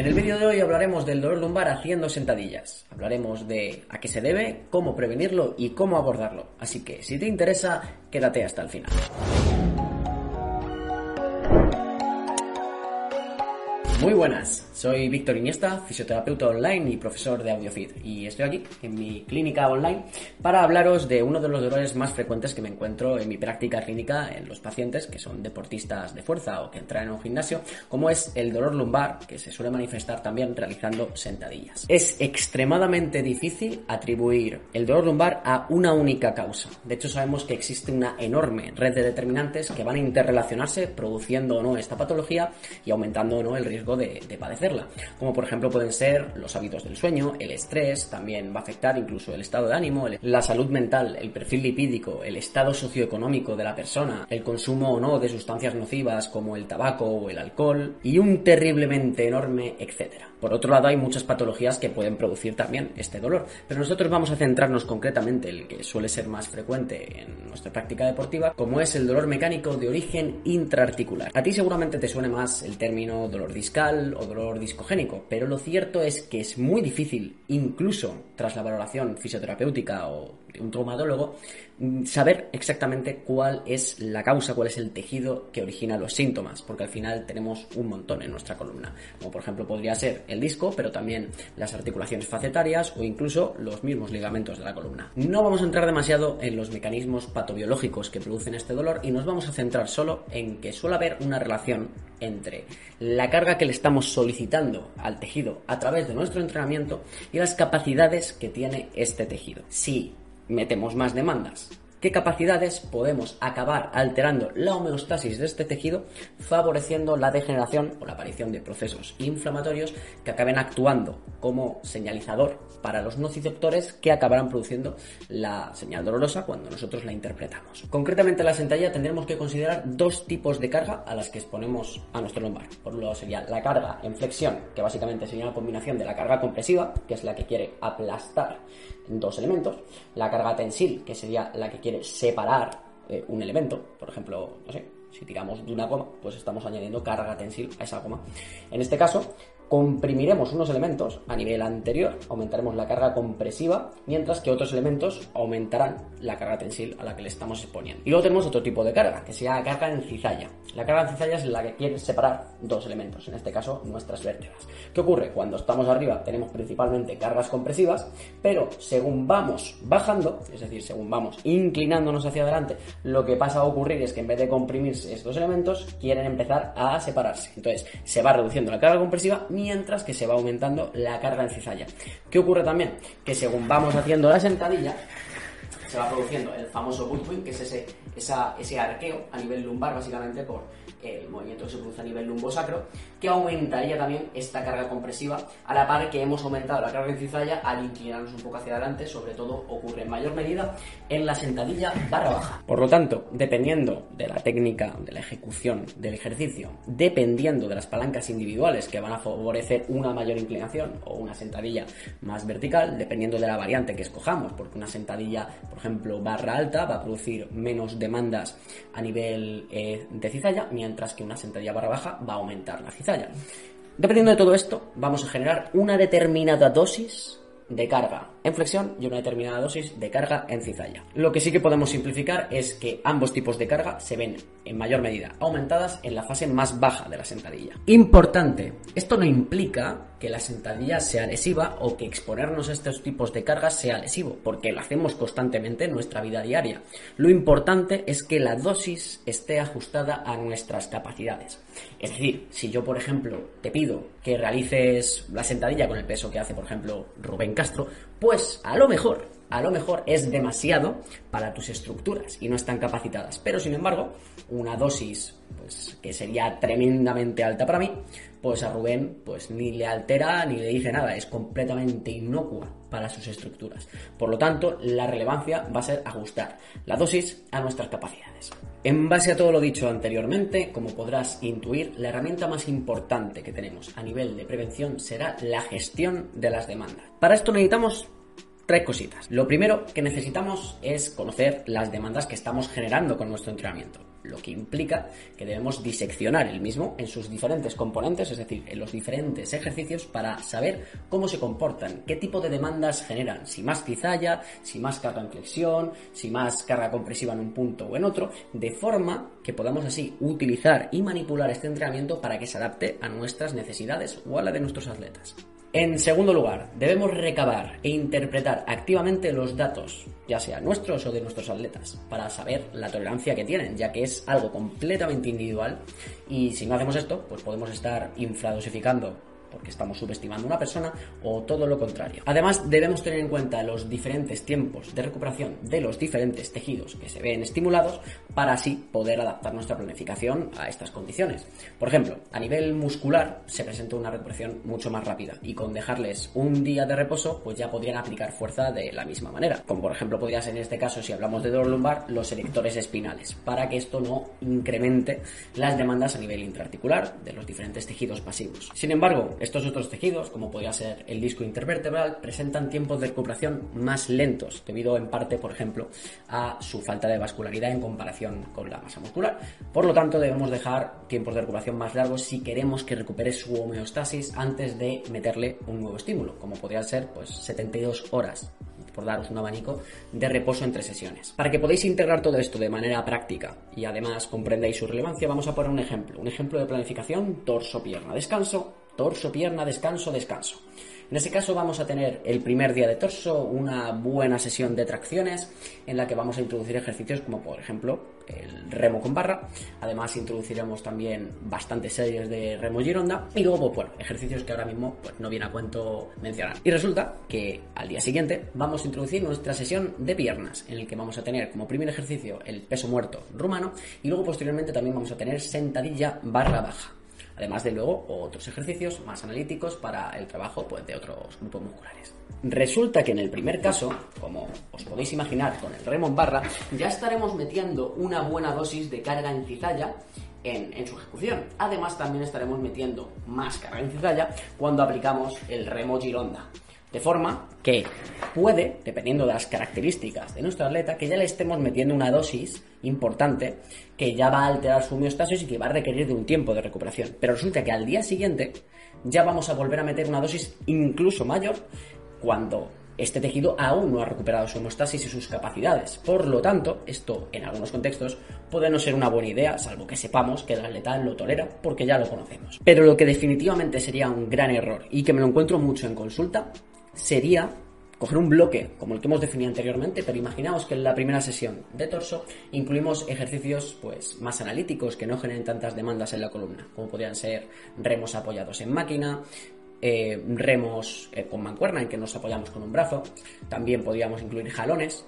En el vídeo de hoy hablaremos del dolor lumbar haciendo sentadillas. Hablaremos de a qué se debe, cómo prevenirlo y cómo abordarlo. Así que si te interesa, quédate hasta el final. Muy buenas, soy Víctor Iniesta, fisioterapeuta online y profesor de AudioFit, y estoy aquí en mi clínica online para hablaros de uno de los dolores más frecuentes que me encuentro en mi práctica clínica en los pacientes que son deportistas de fuerza o que entran en un gimnasio, como es el dolor lumbar, que se suele manifestar también realizando sentadillas. Es extremadamente difícil atribuir el dolor lumbar a una única causa. De hecho, sabemos que existe una enorme red de determinantes que van a interrelacionarse produciendo o no esta patología y aumentando o no el riesgo de, de padecer como por ejemplo pueden ser los hábitos del sueño, el estrés, también va a afectar incluso el estado de ánimo, la salud mental, el perfil lipídico, el estado socioeconómico de la persona, el consumo o no de sustancias nocivas como el tabaco o el alcohol y un terriblemente enorme etcétera. Por otro lado, hay muchas patologías que pueden producir también este dolor, pero nosotros vamos a centrarnos concretamente en el que suele ser más frecuente en nuestra práctica deportiva, como es el dolor mecánico de origen intraarticular. A ti seguramente te suene más el término dolor discal o dolor discogénico, pero lo cierto es que es muy difícil, incluso tras la valoración fisioterapéutica o un traumatólogo, mm, saber exactamente cuál es la causa, cuál es el tejido que origina los síntomas, porque al final tenemos un montón en nuestra columna, como por ejemplo podría ser el disco, pero también las articulaciones facetarias o incluso los mismos ligamentos de la columna. No vamos a entrar demasiado en los mecanismos patobiológicos que producen este dolor y nos vamos a centrar solo en que suele haber una relación entre la carga que le estamos solicitando al tejido a través de nuestro entrenamiento y las capacidades que tiene este tejido. Si metemos más demandas qué capacidades podemos acabar alterando la homeostasis de este tejido, favoreciendo la degeneración o la aparición de procesos inflamatorios que acaben actuando como señalizador para los nociceptores que acabarán produciendo la señal dolorosa cuando nosotros la interpretamos. Concretamente en la sentadilla tendremos que considerar dos tipos de carga a las que exponemos a nuestro lumbar. Por un lado sería la carga en flexión, que básicamente sería una combinación de la carga compresiva, que es la que quiere aplastar dos elementos, la carga tensil, que sería la que quiere separar eh, un elemento, por ejemplo, no sé, si tiramos de una goma, pues estamos añadiendo carga tensil a esa goma. En este caso, comprimiremos unos elementos a nivel anterior, aumentaremos la carga compresiva, mientras que otros elementos aumentarán la carga tensil a la que le estamos exponiendo. Y luego tenemos otro tipo de carga, que sería la carga en cizalla. La carga en cizalla es la que quiere separar dos elementos, en este caso nuestras vértebras. ¿Qué ocurre? Cuando estamos arriba tenemos principalmente cargas compresivas, pero según vamos bajando, es decir, según vamos inclinándonos hacia adelante, lo que pasa a ocurrir es que en vez de comprimirse estos elementos, quieren empezar a separarse. Entonces, se va reduciendo la carga compresiva, mientras que se va aumentando la carga en cizalla. ¿Qué ocurre también? Que según vamos haciendo la sentadilla, se va produciendo el famoso butt que es ese, ese arqueo a nivel lumbar, básicamente por el movimiento que se produce a nivel lumbosacro, que aumentaría también esta carga compresiva, a la par que hemos aumentado la carga en cizalla al inclinarnos un poco hacia adelante, sobre todo ocurre en mayor medida en la sentadilla barra baja. Por lo tanto, dependiendo de la técnica, de la ejecución del ejercicio, dependiendo de las palancas individuales que van a favorecer una mayor inclinación o una sentadilla más vertical, dependiendo de la variante que escojamos, porque una sentadilla, por ejemplo, barra alta va a producir menos demandas a nivel eh, de cizalla, mientras que una sentadilla barra baja va a aumentar la cizalla. Dependiendo de todo esto, vamos a generar una determinada dosis de carga en flexión y una determinada dosis de carga en cizalla. Lo que sí que podemos simplificar es que ambos tipos de carga se ven en mayor medida aumentadas en la fase más baja de la sentadilla. Importante, esto no implica que la sentadilla sea lesiva o que exponernos a estos tipos de cargas sea lesivo, porque lo hacemos constantemente en nuestra vida diaria. Lo importante es que la dosis esté ajustada a nuestras capacidades. Es decir, si yo, por ejemplo, te pido que realices la sentadilla con el peso que hace, por ejemplo, Rubén Castro, pues a lo mejor, a lo mejor es demasiado para tus estructuras y no están capacitadas. Pero sin embargo, una dosis pues, que sería tremendamente alta para mí, pues a Rubén pues ni le altera ni le dice nada, es completamente inocua para sus estructuras. Por lo tanto, la relevancia va a ser ajustar la dosis a nuestras capacidades. En base a todo lo dicho anteriormente, como podrás intuir, la herramienta más importante que tenemos a nivel de prevención será la gestión de las demandas. Para esto necesitamos tres cositas. Lo primero que necesitamos es conocer las demandas que estamos generando con nuestro entrenamiento. lo que implica que debemos diseccionar el mismo en sus diferentes componentes, es decir, en los diferentes ejercicios para saber cómo se comportan, qué tipo de demandas generan, si más cizalla, si más carga en flexión, si más carga compresiva en un punto o en otro, de forma que podamos así utilizar y manipular este entrenamiento para que se adapte a nuestras necesidades o a la de nuestros atletas. En segundo lugar, debemos recabar e interpretar activamente los datos, ya sea nuestros o de nuestros atletas, para saber la tolerancia que tienen, ya que es algo completamente individual. Y si no hacemos esto, pues podemos estar infradosificando porque estamos subestimando una persona o todo lo contrario. Además, debemos tener en cuenta los diferentes tiempos de recuperación de los diferentes tejidos que se ven estimulados para así poder adaptar nuestra planificación a estas condiciones. Por ejemplo, a nivel muscular se presenta una recuperación mucho más rápida y con dejarles un día de reposo, pues ya podrían aplicar fuerza de la misma manera. Como por ejemplo podría ser en este caso, si hablamos de dolor lumbar, los erectores espinales, para que esto no incremente las demandas a nivel intraarticular de los diferentes tejidos pasivos. Sin embargo, estos otros tejidos, como podría ser el disco intervertebral, presentan tiempos de recuperación más lentos, debido en parte, por ejemplo, a su falta de vascularidad en comparación con la masa muscular. Por lo tanto, debemos dejar tiempos de recuperación más largos si queremos que recupere su homeostasis antes de meterle un nuevo estímulo, como podría ser pues 72 horas por daros un abanico de reposo entre sesiones. Para que podáis integrar todo esto de manera práctica y además comprendáis su relevancia, vamos a poner un ejemplo. Un ejemplo de planificación torso-pierna, descanso, torso, pierna, descanso, descanso. En ese caso vamos a tener el primer día de torso, una buena sesión de tracciones en la que vamos a introducir ejercicios como por ejemplo el remo con barra. Además introduciremos también bastantes series de remo gironda y luego pues, bueno, ejercicios que ahora mismo pues, no viene a cuento mencionar. Y resulta que al día siguiente vamos a introducir nuestra sesión de piernas en el que vamos a tener como primer ejercicio el peso muerto rumano y luego posteriormente también vamos a tener sentadilla barra baja además de luego otros ejercicios más analíticos para el trabajo pues, de otros grupos musculares. Resulta que en el primer caso, como os podéis imaginar con el remo en barra, ya estaremos metiendo una buena dosis de carga en cizalla en, en, su ejecución. Además, también estaremos metiendo más carga en cizalla cuando aplicamos el remo gironda. De forma que puede, dependiendo de las características de nuestro atleta, que ya le estemos metiendo una dosis importante que ya va a alterar su homeostasis y que va a requerir de un tiempo de recuperación. Pero resulta que al día siguiente ya vamos a volver a meter una dosis incluso mayor cuando este tejido aún no ha recuperado su homeostasis y sus capacidades. Por lo tanto, esto en algunos contextos puede no ser una buena idea, salvo que sepamos que el atleta lo tolera porque ya lo conocemos. Pero lo que definitivamente sería un gran error y que me lo encuentro mucho en consulta sería coger un bloque como el que hemos definido anteriormente, pero imaginaos que en la primera sesión de torso incluimos ejercicios pues más analíticos que no generen tantas demandas en la columna, como podrían ser remos apoyados en máquina, eh, remos eh, con mancuerna en que nos apoyamos con un brazo, también podríamos incluir jalones.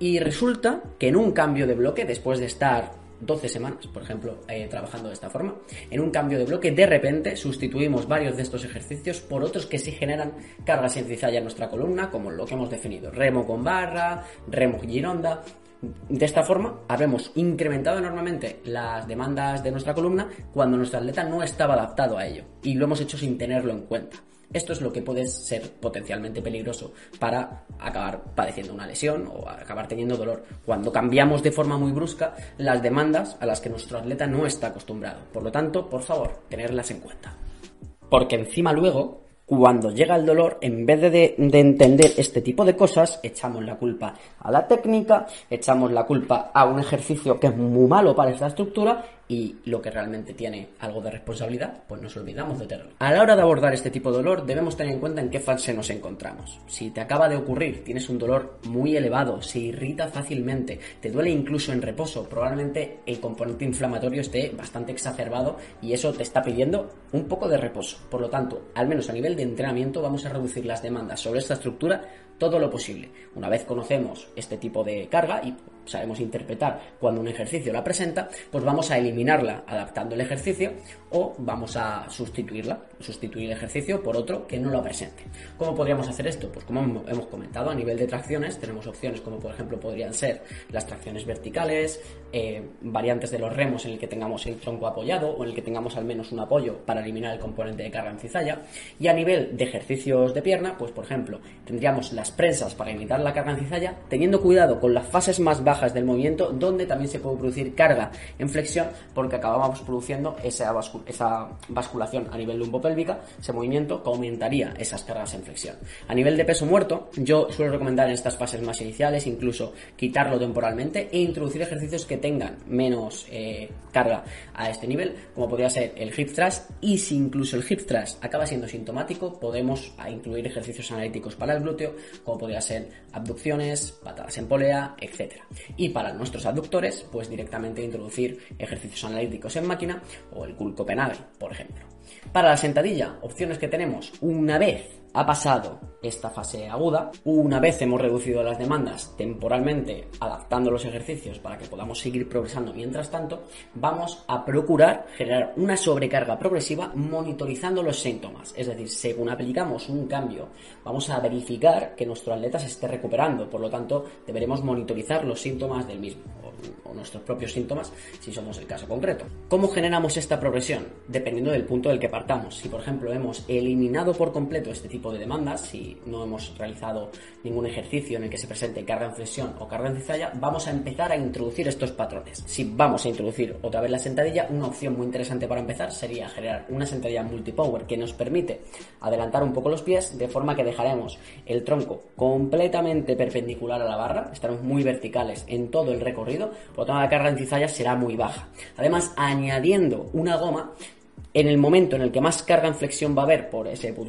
Y resulta que en un cambio de bloque, después de estar 12 semanas, por ejemplo, eh, trabajando de esta forma. En un cambio de bloque, de repente sustituimos varios de estos ejercicios por otros que sí generan cargas en cizalla en nuestra columna, como lo que hemos definido, remo con barra, remo gironda. De esta forma, habremos incrementado enormemente las demandas de nuestra columna cuando nuestro atleta no estaba adaptado a ello y lo hemos hecho sin tenerlo en cuenta. Esto es lo que puede ser potencialmente peligroso para acabar padeciendo una lesión o acabar teniendo dolor. Cuando cambiamos de forma muy brusca las demandas a las que nuestro atleta no está acostumbrado. Por lo tanto, por favor, tenerlas en cuenta. Porque encima luego, cuando llega el dolor, en vez de, de, entender este tipo de cosas, echamos la culpa a la técnica, echamos la culpa a un ejercicio que es muy malo para esta estructura y lo que realmente tiene algo de responsabilidad, pues nos olvidamos de tenerlo. A la hora de abordar este tipo de dolor, debemos tener en cuenta en qué fase nos encontramos. Si te acaba de ocurrir, tienes un dolor muy elevado, se irrita fácilmente, te duele incluso en reposo, probablemente el componente inflamatorio esté bastante exacerbado y eso te está pidiendo un poco de reposo. Por lo tanto, al menos a nivel de entrenamiento, vamos a reducir las demandas sobre esta estructura todo lo posible. Una vez conocemos este tipo de carga y sabemos interpretar cuando un ejercicio la presenta, pues vamos a eliminarla adaptando el ejercicio o vamos a sustituirla, sustituir el ejercicio por otro que no lo presente. ¿Cómo podríamos hacer esto? Pues como hemos comentado, a nivel de tracciones tenemos opciones como por ejemplo podrían ser las tracciones verticales, eh, variantes de los remos en el que tengamos el tronco apoyado o en el que tengamos al menos un apoyo para eliminar el componente de carga en cizalla. Y a nivel de ejercicios de pierna, pues por ejemplo, tendríamos las prensas para imitar la carga en cizalla, teniendo cuidado con las fases más bajas bajas del movimiento, donde también se puede producir carga en flexión, porque acabamos produciendo esa, esa basculación a nivel lumbopélvica, ese movimiento que aumentaría esas cargas en flexión. A nivel de peso muerto, yo suelo recomendar en estas fases más iniciales incluso quitarlo temporalmente e introducir ejercicios que tengan menos eh, carga a este nivel, como podría ser el hip thrust, y si incluso el hip thrust acaba siendo sintomático, podemos incluir ejercicios analíticos para el glúteo, como podría ser abducciones, patadas en polea, etc. Y para nuestros abductores, pues directamente introducir ejercicios analíticos en máquina o el Cool Copenhagen, por ejemplo. Para la sentadilla, opciones que tenemos una vez ha pasado esta fase aguda, una vez hemos reducido las demandas temporalmente adaptando los ejercicios para que podamos seguir progresando mientras tanto, vamos a procurar generar una sobrecarga progresiva monitorizando los síntomas. Es decir, según aplicamos un cambio, vamos a verificar que nuestro atleta se esté recuperando, por lo tanto, deberemos monitorizar los síntomas del mismo o, nuestros propios síntomas si somos el caso concreto. ¿Cómo generamos esta progresión? Dependiendo del punto del que partamos. Si, por ejemplo, hemos eliminado por completo este tipo de demandas, si no hemos realizado ningún ejercicio en el que se presente carga en flexión o carga en cizalla, vamos a empezar a introducir estos patrones. Si vamos a introducir otra vez la sentadilla, una opción muy interesante para empezar sería generar una sentadilla multipower que nos permite adelantar un poco los pies de forma que dejaremos el tronco completamente perpendicular a la barra, estaremos muy verticales en todo el recorrido, por lo tanto la carga en cizalla será muy baja. Además, añadiendo una goma en el momento en el que más carga en flexión va a haber por ese put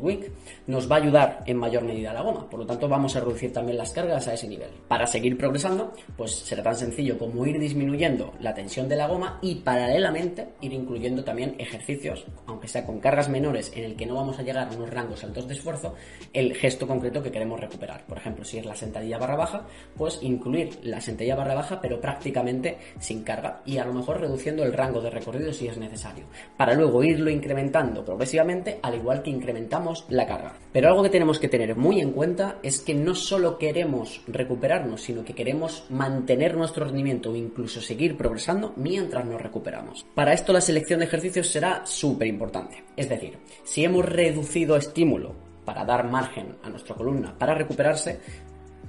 nos va a ayudar en mayor medida la goma. Por lo tanto, vamos a reducir también las cargas a ese nivel. Para seguir progresando, pues será tan sencillo como ir disminuyendo la tensión de la goma y paralelamente ir incluyendo también ejercicios, aunque sea con cargas menores en el que no vamos a llegar a unos rangos altos de esfuerzo, el gesto concreto que queremos recuperar. Por ejemplo, si es la sentadilla barra baja, pues incluir la sentadilla barra baja, pero prácticamente sin carga y a lo mejor reduciendo el rango de recorrido si es necesario. Para luego ir irlo incrementando progresivamente, al igual que incrementamos la carga. Pero algo que tenemos que tener muy en cuenta es que no solo queremos recuperarnos, sino que queremos mantener nuestro rendimiento o incluso seguir progresando mientras nos recuperamos. Para esto la selección de ejercicios será súper importante. Es decir, si hemos reducido estímulo para dar margen a nuestra columna para recuperarse,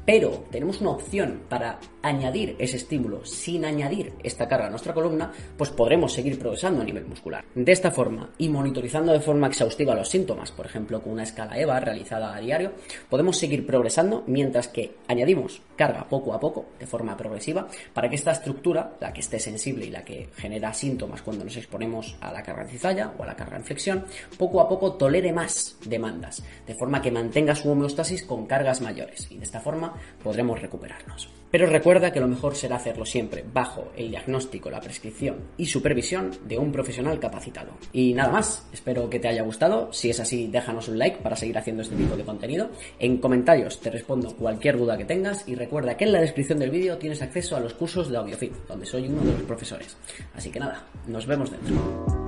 pero tenemos una opción para añadir ese estímulo sin añadir esta carga a nuestra columna, pues podremos seguir progresando a nivel muscular. De esta forma, y monitorizando de forma exhaustiva los síntomas, por ejemplo con una escala EVA realizada a diario, podemos seguir progresando mientras que añadimos carga poco a poco, de forma progresiva, para que esta estructura, la que esté sensible y la que genera síntomas cuando nos exponemos a la carga en cizalla o a la carga en flexión, poco a poco tolere más demandas, de forma que mantenga su homeostasis con cargas mayores y de esta forma podremos recuperarnos. Pero recuerda que lo mejor será hacerlo siempre bajo el diagnóstico, la prescripción y supervisión de un profesional capacitado. Y nada más, espero que te haya gustado. Si es así, déjanos un like para seguir haciendo este tipo de contenido. En comentarios te respondo cualquier duda que tengas y recuerda que en la descripción del vídeo tienes acceso a los cursos de AudioFit, donde soy uno de los profesores. Así que nada, nos vemos dentro.